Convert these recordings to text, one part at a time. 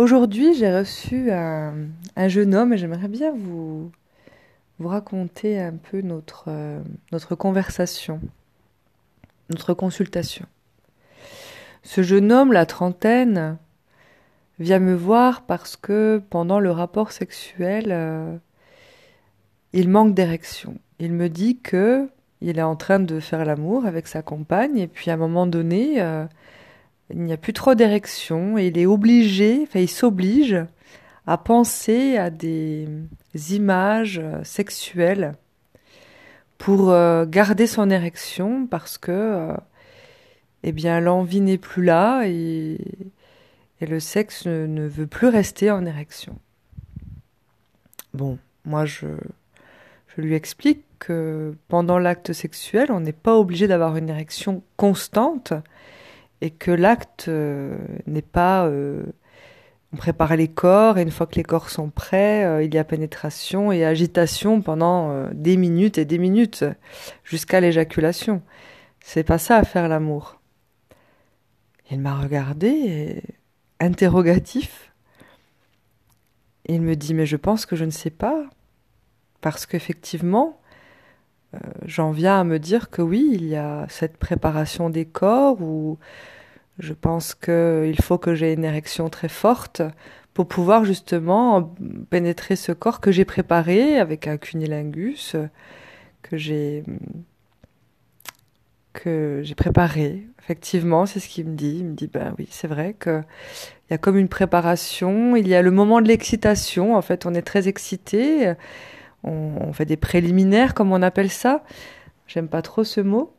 Aujourd'hui, j'ai reçu un, jeune homme et j'aimerais bien vous, raconter un peu notre, euh, notre conversation, notre consultation. Ce jeune homme, la trentaine, vient me voir parce que pendant le rapport sexuel, euh, il manque d'érection. Il me dit que il est en train de faire l'amour avec sa compagne et puis à un moment donné, euh, il n'y a plus trop d'érection et il est obligé, enfin il s'oblige à penser à des images sexuelles pour euh, garder son érection parce que euh, eh bien l'envie n'est plus là et, le sexe ne, veut plus rester en érection. Bon, moi je lui explique que pendant l'acte sexuel, on n'est pas obligé d'avoir une érection constante et que l'acte euh, n'est pas euh, on prépare les corps et une fois que les corps sont prêts, euh, il y a pénétration et agitation pendant des minutes et des minutes jusqu'à l'éjaculation. C'est pas ça à faire l'amour. Il m'a regardé interrogatif. Il me dit mais je pense que je ne sais pas parce qu'effectivement j'en viens à me dire que oui, il y a cette préparation des corps où je pense qu'il faut que j'ai une érection très forte pour pouvoir justement pénétrer ce corps que j'ai préparé avec un cunilingus que j'ai que j'ai préparé. Effectivement, c'est ce qu'il me dit. Il me dit ben oui, c'est vrai que il y a comme une préparation, il y a le moment de l'excitation. En fait, on est très excité on, fait des préliminaires, comme on appelle ça. J'aime pas trop ce mot.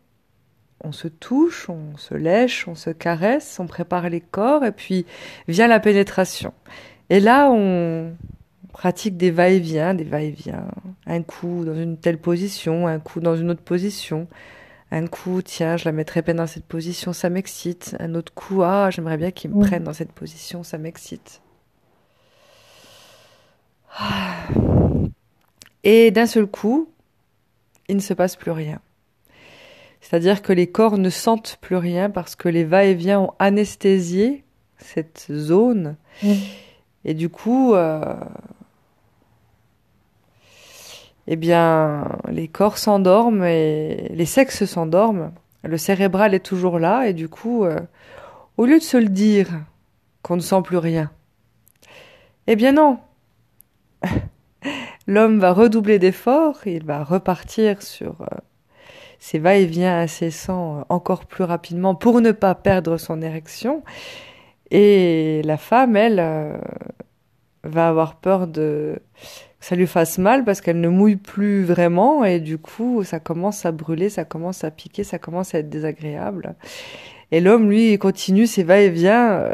On se touche, on se lèche, on se caresse, on prépare les corps, et puis vient la pénétration. Et là, on pratique des va-et-vient, des va-et-vient. Un coup dans une telle position, un coup dans une autre position. Un coup, tiens, je la mettrais bien dans cette position, ça m'excite. Un autre coup, ah, j'aimerais bien qu'il me prenne dans cette position, ça m'excite. Ah. Et d'un seul coup, il ne se passe plus rien. C'est-à-dire que les corps ne sentent plus rien parce que les va-et-vient ont anesthésié cette zone. Mmh. Et du coup, euh, eh bien, les corps s'endorment et les sexes s'endorment. Le cérébral est toujours là et du coup, euh, au lieu de se le dire qu'on ne sent plus rien, eh bien non, l'homme va redoubler d'efforts, il va repartir sur euh, ses va-et-vient incessants euh, encore plus rapidement pour ne pas perdre son érection. Et la femme, elle, euh, va avoir peur de que ça lui fasse mal parce qu'elle ne mouille plus vraiment et du coup ça commence à brûler, ça commence à piquer, ça commence à être désagréable. Et l'homme, lui, continue ses va-et-vient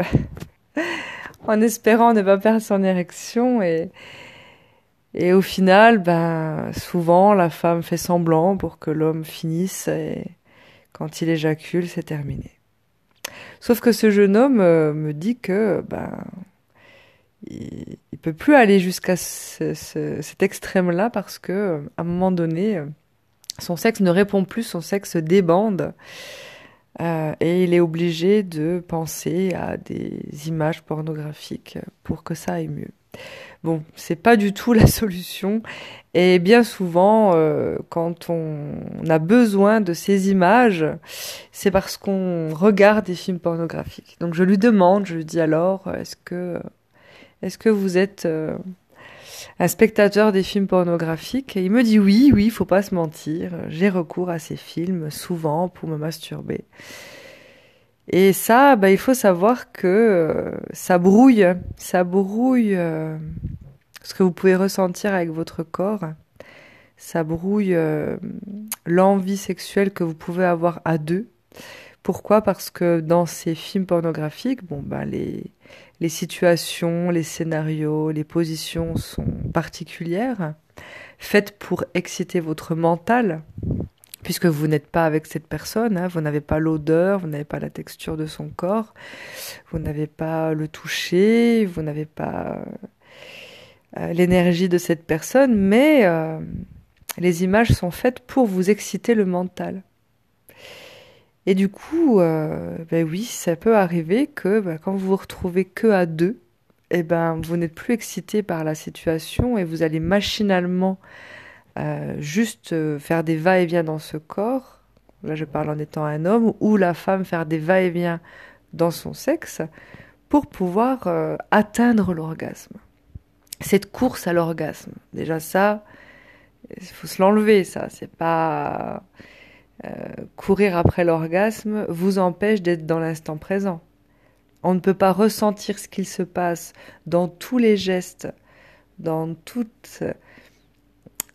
en espérant ne pas perdre son érection et, et au final, ben, souvent, la femme fait semblant pour que l'homme finisse et quand il éjacule, c'est terminé. Sauf que ce jeune homme euh, me dit que, ben, il, peut plus aller jusqu'à cet extrême-là parce que, à un moment donné, son sexe ne répond plus, son sexe débande. Euh, et il est obligé de penser à des images pornographiques pour que ça aille mieux. Bon, c'est pas du tout la solution. Et bien souvent, euh, quand on, a besoin de ces images, c'est parce qu'on regarde des films pornographiques. Donc je lui demande, je lui dis alors, est-ce que, vous êtes euh, un spectateur des films pornographiques? Et il me dit oui, oui, faut pas se mentir. J'ai recours à ces films souvent pour me masturber. Et ça, bah, il faut savoir que euh, ça brouille, ça brouille euh, ce que vous pouvez ressentir avec votre corps. Ça brouille euh, l'envie sexuelle que vous pouvez avoir à deux. Pourquoi? Parce que dans ces films pornographiques, bon, bah, les, les situations, les scénarios, les positions sont particulières, faites pour exciter votre mental puisque vous n'êtes pas avec cette personne, hein, vous n'avez pas l'odeur, vous n'avez pas la texture de son corps, vous n'avez pas le toucher, vous n'avez pas euh, l'énergie de cette personne, mais euh, les images sont faites pour vous exciter le mental. Et du coup, euh, ben oui, ça peut arriver que ben, quand vous vous retrouvez que à deux, eh ben, vous n'êtes plus excité par la situation et vous allez machinalement juste euh, faire des va-et-vient dans ce corps. Là, je parle en étant un homme, ou la femme faire des va-et-vient dans son sexe pour pouvoir euh, atteindre l'orgasme. Cette course à l'orgasme, déjà ça, il faut se l'enlever, ça. C'est pas courir après l'orgasme vous empêche d'être dans l'instant présent. On ne peut pas ressentir ce qu'il se passe dans tous les gestes, dans toutes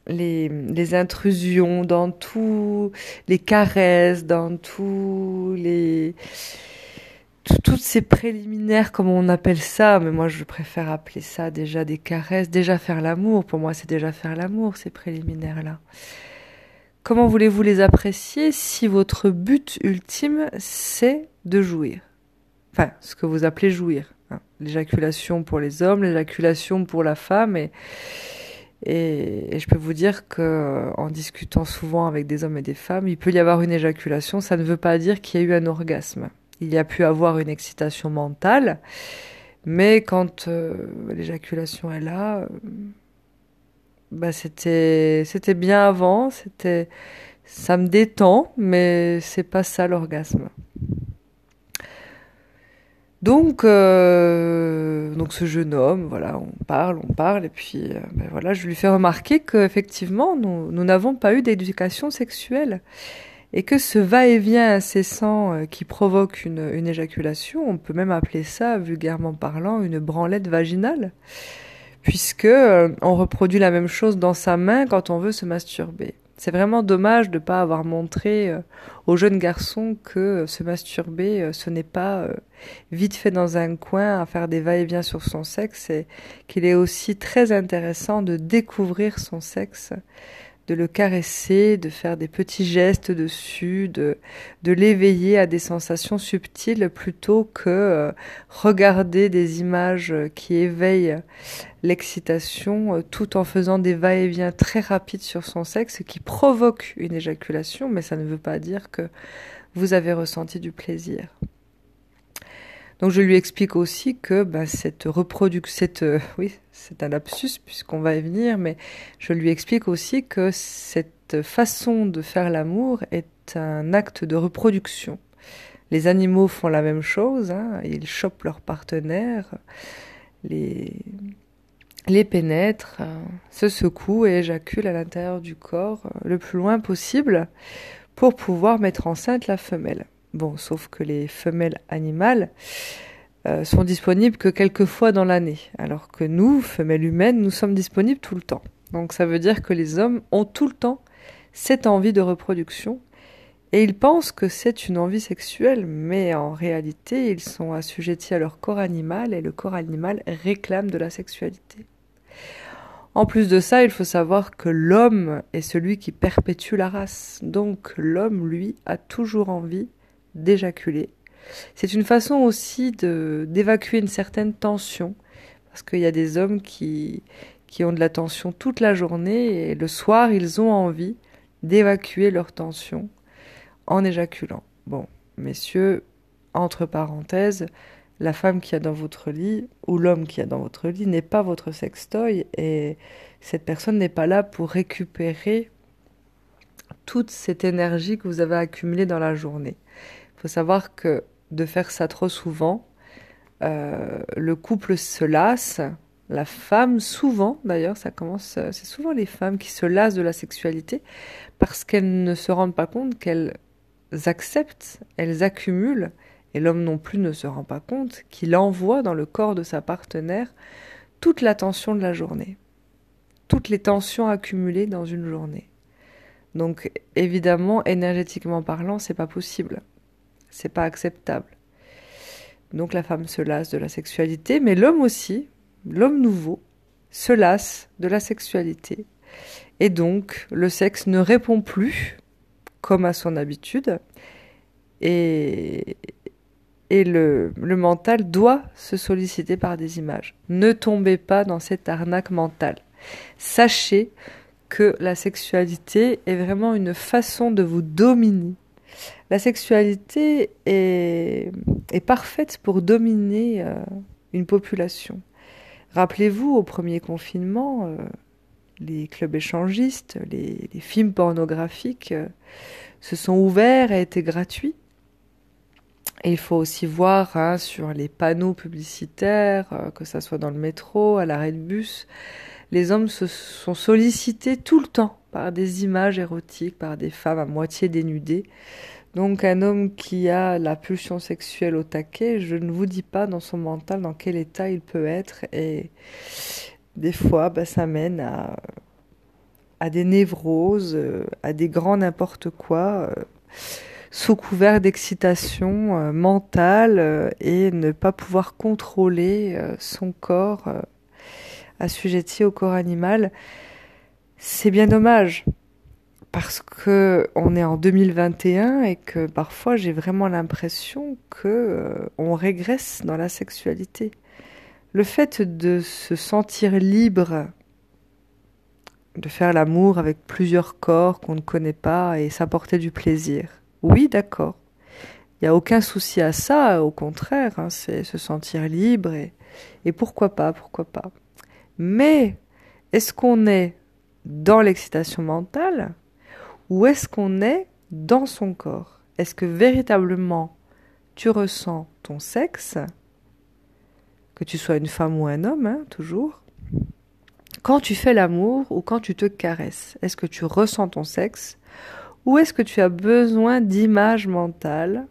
les, intrusions, dans tous les caresses, dans tous les toutes ces préliminaires, comme on appelle ça, mais moi je préfère appeler ça déjà des caresses, déjà faire l'amour. Pour moi, c'est déjà faire l'amour, ces préliminaires-là. Comment voulez-vous les apprécier si votre but ultime, c'est de jouir? Enfin, ce que vous appelez jouir. Hein. L'éjaculation pour les hommes, l'éjaculation pour la femme, et, et, je peux vous dire que en discutant souvent avec des hommes et des femmes, il peut y avoir une éjaculation. Ça ne veut pas dire qu'il y a eu un orgasme. Il y a pu avoir une excitation mentale, mais quand euh, l'éjaculation est là, euh, bah c'était c'était bien avant, c'était ça me détend, mais c'est pas ça l'orgasme. Donc, euh, donc ce jeune homme, voilà, on parle, on parle, et puis euh, ben voilà, je lui fais remarquer qu'effectivement, nous n'avons pas eu d'éducation sexuelle et que ce va-et-vient incessant euh, qui provoque une, une, éjaculation, on peut même appeler ça, vulgairement parlant, une branlette vaginale, puisque on reproduit la même chose dans sa main quand on veut se masturber. C'est vraiment dommage de ne pas avoir montré euh, aux jeunes garçons que euh, se masturber, euh, ce n'est pas vite fait dans un coin à faire des va-et-vient sur son sexe et qu'il est aussi très intéressant de découvrir son sexe de le caresser, de faire des petits gestes dessus, de, l'éveiller à des sensations subtiles plutôt que regarder des images qui éveillent l'excitation euh, tout en faisant des va-et-vient très rapides sur son sexe qui provoquent une éjaculation, mais ça ne veut pas dire que vous avez ressenti du plaisir. Donc je lui explique aussi que ben, cette reproduction, euh, oui, c'est un lapsus puisqu'on va y venir, mais je lui explique aussi que cette façon de faire l'amour est un acte de reproduction. Les animaux font la même chose, hein, ils chopent leur partenaire, les, les pénètrent, se secouent et éjaculent à l'intérieur du corps le plus loin possible pour pouvoir mettre enceinte la femelle. Bon, sauf que les femelles animales euh, sont disponibles que quelques fois dans l'année, alors que nous, femelles humaines, nous sommes disponibles tout le temps. Donc ça veut dire que les hommes ont tout le temps cette envie de reproduction et ils pensent que c'est une envie sexuelle, mais en réalité, ils sont assujettis à leur corps animal et le corps animal réclame de la sexualité. En plus de ça, il faut savoir que l'homme est celui qui perpétue la race. Donc l'homme, lui, a toujours envie d'éjaculer. C'est une façon aussi d'évacuer une certaine tension, parce qu'il y a des hommes qui ont de la tension toute la journée et le soir, ils ont envie d'évacuer leur tension en éjaculant. Bon, messieurs, entre parenthèses, la femme qui a dans votre lit ou l'homme qui a dans votre lit n'est pas votre sextoy et cette personne n'est pas là pour récupérer toute cette énergie que vous avez accumulée dans la journée faut savoir que de faire ça trop souvent, euh, le couple se lasse. La femme, souvent d'ailleurs, ça commence, c'est souvent les femmes qui se lassent de la sexualité parce qu'elles ne se rendent pas compte qu'elles acceptent, elles accumulent, et l'homme non plus ne se rend pas compte qu'il envoie dans le corps de sa partenaire toute la tension de la journée, toutes les tensions accumulées dans une journée. Donc évidemment, énergétiquement parlant, c'est pas possible c'est pas acceptable. Donc la femme se lasse de la sexualité, mais l'homme aussi, l'homme nouveau, se lasse de la sexualité. Et donc le sexe ne répond plus comme à son habitude, et, et le, mental doit se solliciter par des images. Ne tombez pas dans cette arnaque mentale. Sachez que la sexualité est vraiment une façon de vous dominer la sexualité est, parfaite pour dominer euh, une population. Rappelez-vous, au premier confinement, euh, les clubs échangistes, les, films pornographiques euh, se sont ouverts et étaient gratuits. Il faut aussi voir hein, sur les panneaux publicitaires, euh, que ça soit dans le métro, à l'arrêt de bus, les hommes se sont sollicités tout le temps par des images érotiques, par des femmes à moitié dénudées. Donc un homme qui a la pulsion sexuelle au taquet, je ne vous dis pas dans son mental dans quel état il peut être et des fois bah, ça mène à, à des névroses, euh, à des grands n'importe quoi, euh, sous couvert d'excitation euh, mentale et ne pas pouvoir contrôler son corps assujetti au corps animal. C'est bien dommage parce que on est en 2021 et que parfois j'ai vraiment l'impression que euh, on régresse dans la sexualité. Le fait de se sentir libre de faire l'amour avec plusieurs corps qu'on ne connaît pas et s'apporter du plaisir. Oui, d'accord. Il n'y a aucun souci à ça, au contraire, hein, c'est se sentir libre et, pourquoi pas, pourquoi pas. Mais est-ce qu'on est dans l'excitation mentale où est-ce qu'on est dans son corps? Est-ce que véritablement tu ressens ton sexe Que tu sois une femme ou un homme, hein, toujours. Quand tu fais l'amour ou quand tu te caresses, est-ce que tu ressens ton sexe Ou est-ce que tu as besoin d'images mentales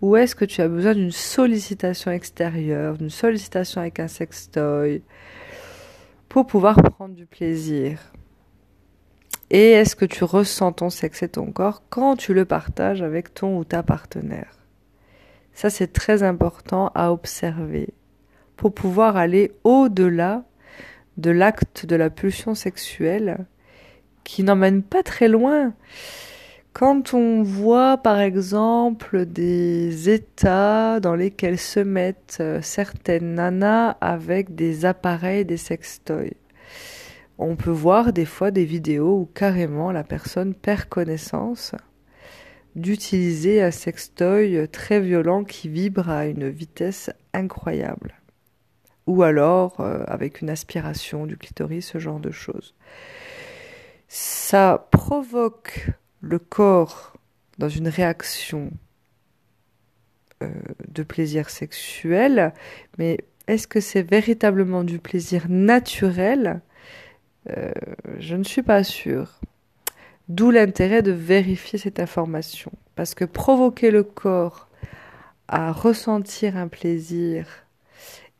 Ou est-ce que tu as besoin d'une sollicitation extérieure, d'une sollicitation avec un sextoy pour pouvoir prendre du plaisir? Et est-ce que tu ressens ton sexe et ton corps quand tu le partages avec ton ou ta partenaire? Ça, c'est très important à observer pour pouvoir aller au-delà de l'acte de la pulsion sexuelle qui n'emmène pas très loin. Quand on voit par exemple des états dans lesquels se mettent euh, certaines nanas avec des appareils, des sextoys, on peut voir des fois des vidéos où carrément la personne perd connaissance d'utiliser un sextoy très violent qui vibre à une vitesse incroyable. Ou alors euh, avec une aspiration du clitoris, ce genre de choses. Ça provoque le corps dans une réaction euh, de plaisir sexuel, mais est-ce que c'est véritablement du plaisir naturel? Euh, je ne suis pas sûre. D'où l'intérêt de vérifier cette information. Parce que provoquer le corps à ressentir un plaisir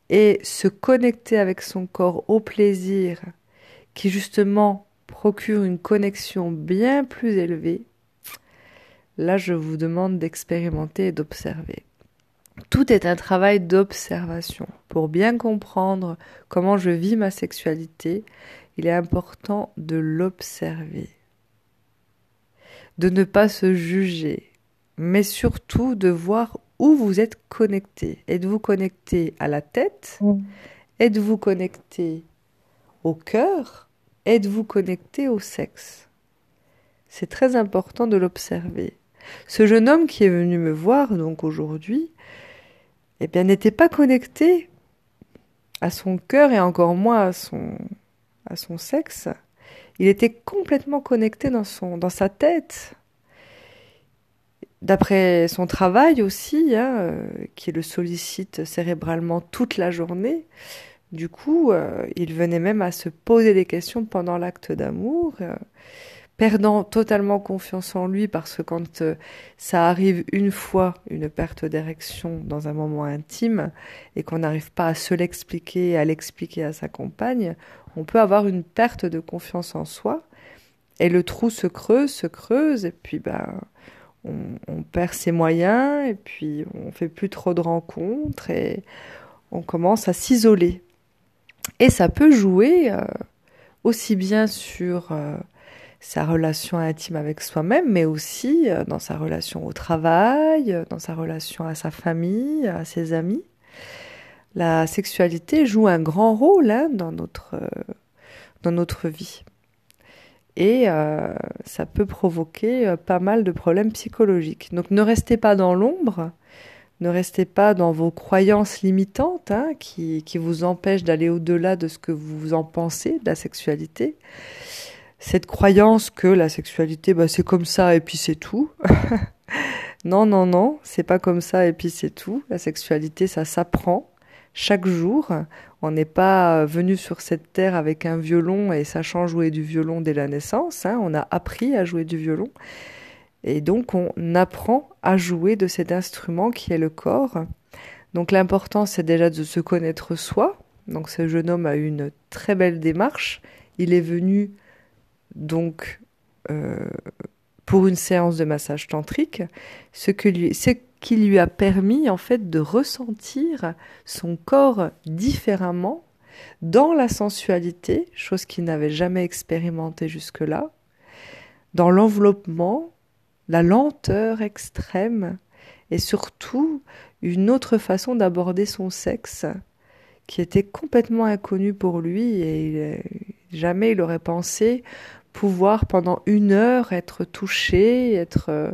et se connecter avec son corps au plaisir qui justement procure une connexion bien plus élevée, là je vous demande d'expérimenter et d'observer. Tout est un travail d'observation. Pour bien comprendre comment je vis ma sexualité il est important de l'observer, de ne pas se juger, mais surtout de voir où vous êtes connecté. Êtes-vous connecté à la tête? Êtes-vous connecté au cœur? Êtes-vous connecté au sexe? C'est très important de l'observer. Ce jeune homme qui est venu me voir donc aujourd'hui, eh bien n'était pas connecté à son cœur et encore moins à son à son sexe, il était complètement connecté dans, son, dans sa tête. D'après son travail aussi, hein, euh, qui le sollicite cérébralement toute la journée, du coup, euh, il venait même à se poser des questions pendant l'acte d'amour. Euh, perdant totalement confiance en lui parce que quand euh, ça arrive une fois, une perte d'érection dans un moment intime, et qu'on n'arrive pas à se l'expliquer, à l'expliquer à sa compagne, on peut avoir une perte de confiance en soi, et le trou se creuse, se creuse, et puis ben, on, perd ses moyens, et puis on fait plus trop de rencontres, et on commence à s'isoler. Et ça peut jouer euh, aussi bien sur... Euh, sa relation intime avec soi-même, mais aussi euh, dans sa relation au travail, dans sa relation à sa famille, à ses amis. La sexualité joue un grand rôle hein, dans, notre, dans notre vie. Et ça peut provoquer pas mal de problèmes psychologiques. Donc ne restez pas dans l'ombre, Ne restez pas dans vos croyances limitantes hein, qui, qui vous empêchent d'aller au-delà de ce que vous en pensez de la sexualité. Cette croyance que la sexualité, bah, c'est comme ça et puis c'est tout. non, non, non, c'est pas comme ça et puis c'est tout. La sexualité, ça s'apprend chaque jour. On n'est pas venu sur cette terre avec un violon et sachant jouer du violon dès la naissance. Hein. On a appris à jouer du violon. Et donc on apprend à jouer de cet instrument qui est le corps. Donc l'important c'est déjà de se connaître soi. Donc ce jeune homme a eu une très belle démarche. Il est venu donc euh, pour une séance de massage tantrique, ce, que lui, ce qui lui a permis en fait de ressentir son corps différemment dans la sensualité, chose qu'il n'avait jamais expérimentée jusque-là, dans l'enveloppement, la lenteur extrême et surtout une autre façon d'aborder son sexe qui était complètement inconnue pour lui et jamais il aurait pensé pouvoir pendant une heure être touché, être, euh,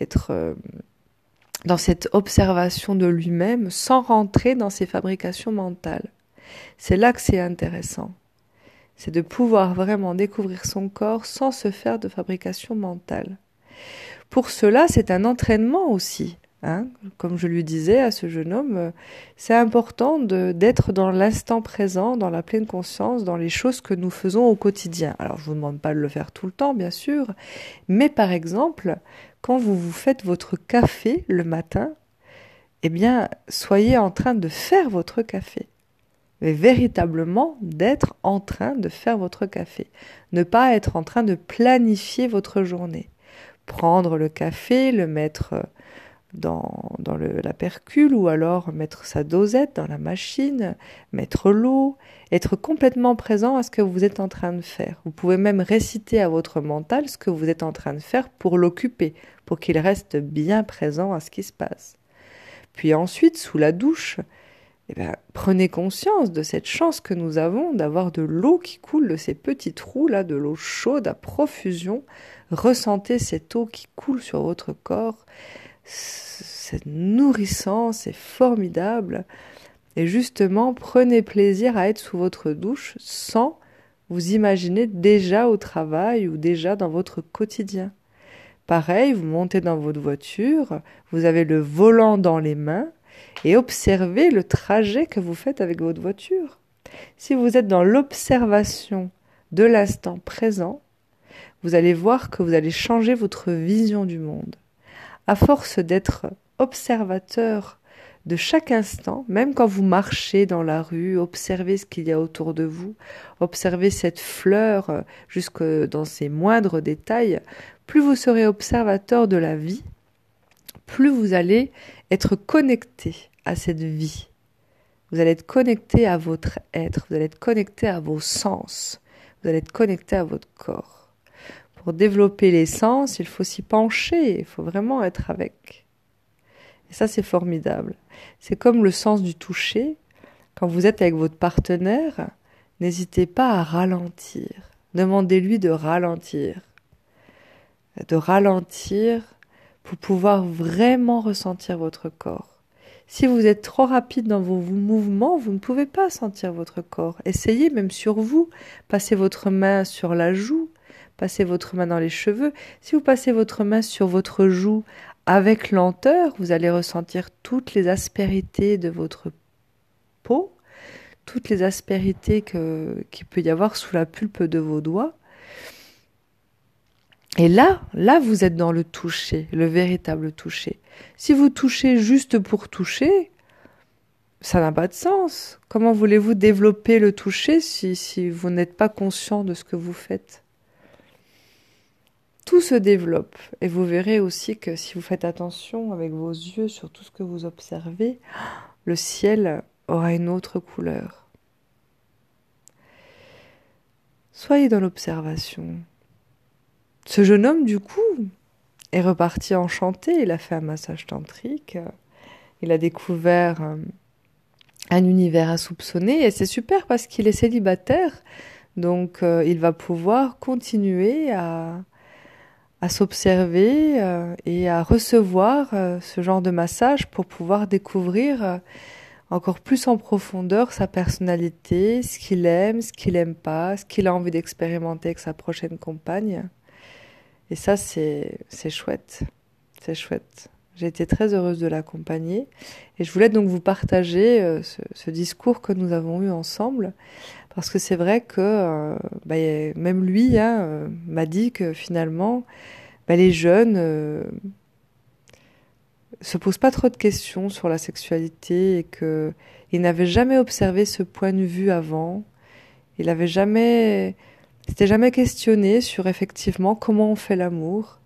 être euh, dans cette observation de lui-même sans rentrer dans ses fabrications mentales. C'est là que c'est intéressant c'est de pouvoir vraiment découvrir son corps sans se faire de fabrication mentale. Pour cela, c'est un entraînement aussi. Hein. Comme je lui disais à ce jeune homme, euh, c'est important d'être dans l'instant présent, dans la pleine conscience, dans les choses que nous faisons au quotidien. Alors, je vous demande pas de le faire tout le temps, bien sûr, mais par exemple, quand vous vous faites votre café le matin, eh bien, soyez en train de faire votre café mais véritablement d'être en train de faire votre café. Ne pas être en train de planifier votre journée. Prendre le café, le mettre dans, dans le, la percule ou alors mettre sa dosette dans la machine, mettre l'eau, être complètement présent à ce que vous êtes en train de faire. Vous pouvez même réciter à votre mental ce que vous êtes en train de faire pour l'occuper, pour qu'il reste bien présent à ce qui se passe. Puis ensuite, sous la douche, eh bien, prenez conscience de cette chance que nous avons d'avoir de l'eau qui coule de ces petits trous là, de l'eau chaude à profusion. Ressentez cette eau qui coule sur votre corps. C'est nourrissant, c'est formidable. Et justement, prenez plaisir à être sous votre douche sans vous imaginer déjà au travail ou déjà dans votre quotidien. Pareil, vous montez dans votre voiture, vous avez le volant dans les mains, et observez le trajet que vous faites avec votre voiture. Si vous êtes dans l'observation de l'instant présent, vous allez voir que vous allez changer votre vision du monde. À force d'être observateur de chaque instant, même quand vous marchez dans la rue, observez ce qu'il y a autour de vous, observez cette fleur jusque dans ses moindres détails, plus vous serez observateur de la vie, plus vous allez être connecté à cette vie. Vous allez être connecté à votre être, vous allez être connecté à vos sens, vous allez être connecté à votre corps. Pour développer les sens, il faut s'y pencher, il faut vraiment être avec. Et ça, c'est formidable. C'est comme le sens du toucher. Quand vous êtes avec votre partenaire, n'hésitez pas à ralentir. Demandez-lui de ralentir. De ralentir pour pouvoir vraiment ressentir votre corps. Si vous êtes trop rapide dans vos mouvements, vous ne pouvez pas sentir votre corps. Essayez même sur vous. Passez votre main sur la joue, passez votre main dans les cheveux. Si vous passez votre main sur votre joue avec lenteur, vous allez ressentir toutes les aspérités de votre peau, toutes les aspérités qu'il peut y avoir sous la pulpe de vos doigts. Et là, là, vous êtes dans le toucher, le véritable toucher. Si vous touchez juste pour toucher, ça n'a pas de sens. Comment voulez-vous développer le toucher si, si vous n'êtes pas conscient de ce que vous faites? Tout se développe et vous verrez aussi que si vous faites attention avec vos yeux sur tout ce que vous observez, le ciel aura une autre couleur. Soyez dans l'observation, ce jeune homme, du coup, est reparti enchanté. Il a fait un massage tantrique. Il a découvert euh, un univers insoupçonné. Et c'est super parce qu'il est célibataire. Donc, euh, il va pouvoir continuer à, à s'observer euh, et à recevoir euh, ce genre de massage pour pouvoir découvrir euh, encore plus en profondeur sa personnalité, ce qu'il aime, ce qu'il aime pas, ce qu'il a envie d'expérimenter avec sa prochaine compagne. Et ça, c'est chouette. C'est chouette. J'ai été très heureuse de l'accompagner et je voulais donc vous partager ce, ce, discours que nous avons eu ensemble parce que c'est vrai que euh, bah, même lui hein, euh, m'a dit que finalement, bah, les jeunes euh, se posent pas trop de questions sur la sexualité et que il n'avait jamais observé ce point de vue avant. Il avait jamais, s'était jamais questionné sur effectivement comment on fait l'amour.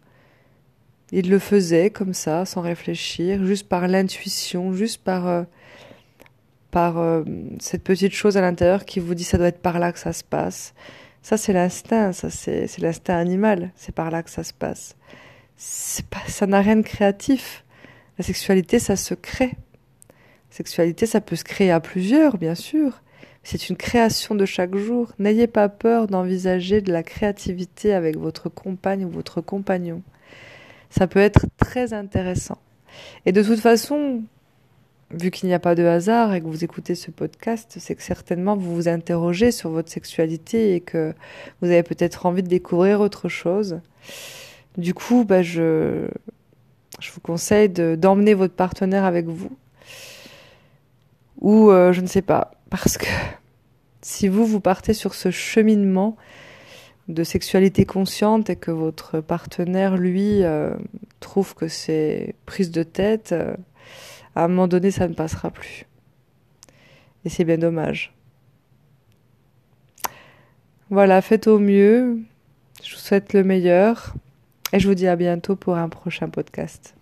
Il le faisait comme ça, sans réfléchir, juste par l'intuition, juste par par euh, cette petite chose à l'intérieur qui vous dit ça doit être par là que ça se passe. Ça, c'est l'instinct, ça, c'est, l'instinct animal, c'est par là que ça se passe. C'est pas, ça n'a rien de créatif. La sexualité, ça se crée. La sexualité, ça peut se créer à plusieurs, bien sûr. C'est une création de chaque jour. N'ayez pas peur d'envisager de la créativité avec votre compagne ou votre compagnon. Ça peut être très intéressant. Et de toute façon, vu qu'il n'y a pas de hasard et que vous écoutez ce podcast, c'est que certainement vous vous interrogez sur votre sexualité et que vous avez peut-être envie de découvrir autre chose. Du coup, bah, je, vous conseille d'emmener votre partenaire avec vous. Ou euh, je ne sais pas, parce que si vous, vous partez sur ce cheminement de sexualité consciente et que votre partenaire, lui, euh, trouve que c'est prise de tête, euh, à un moment donné, ça ne passera plus. Et c'est bien dommage. Voilà, faites au mieux. Je vous souhaite le meilleur. Et je vous dis à bientôt pour un prochain podcast.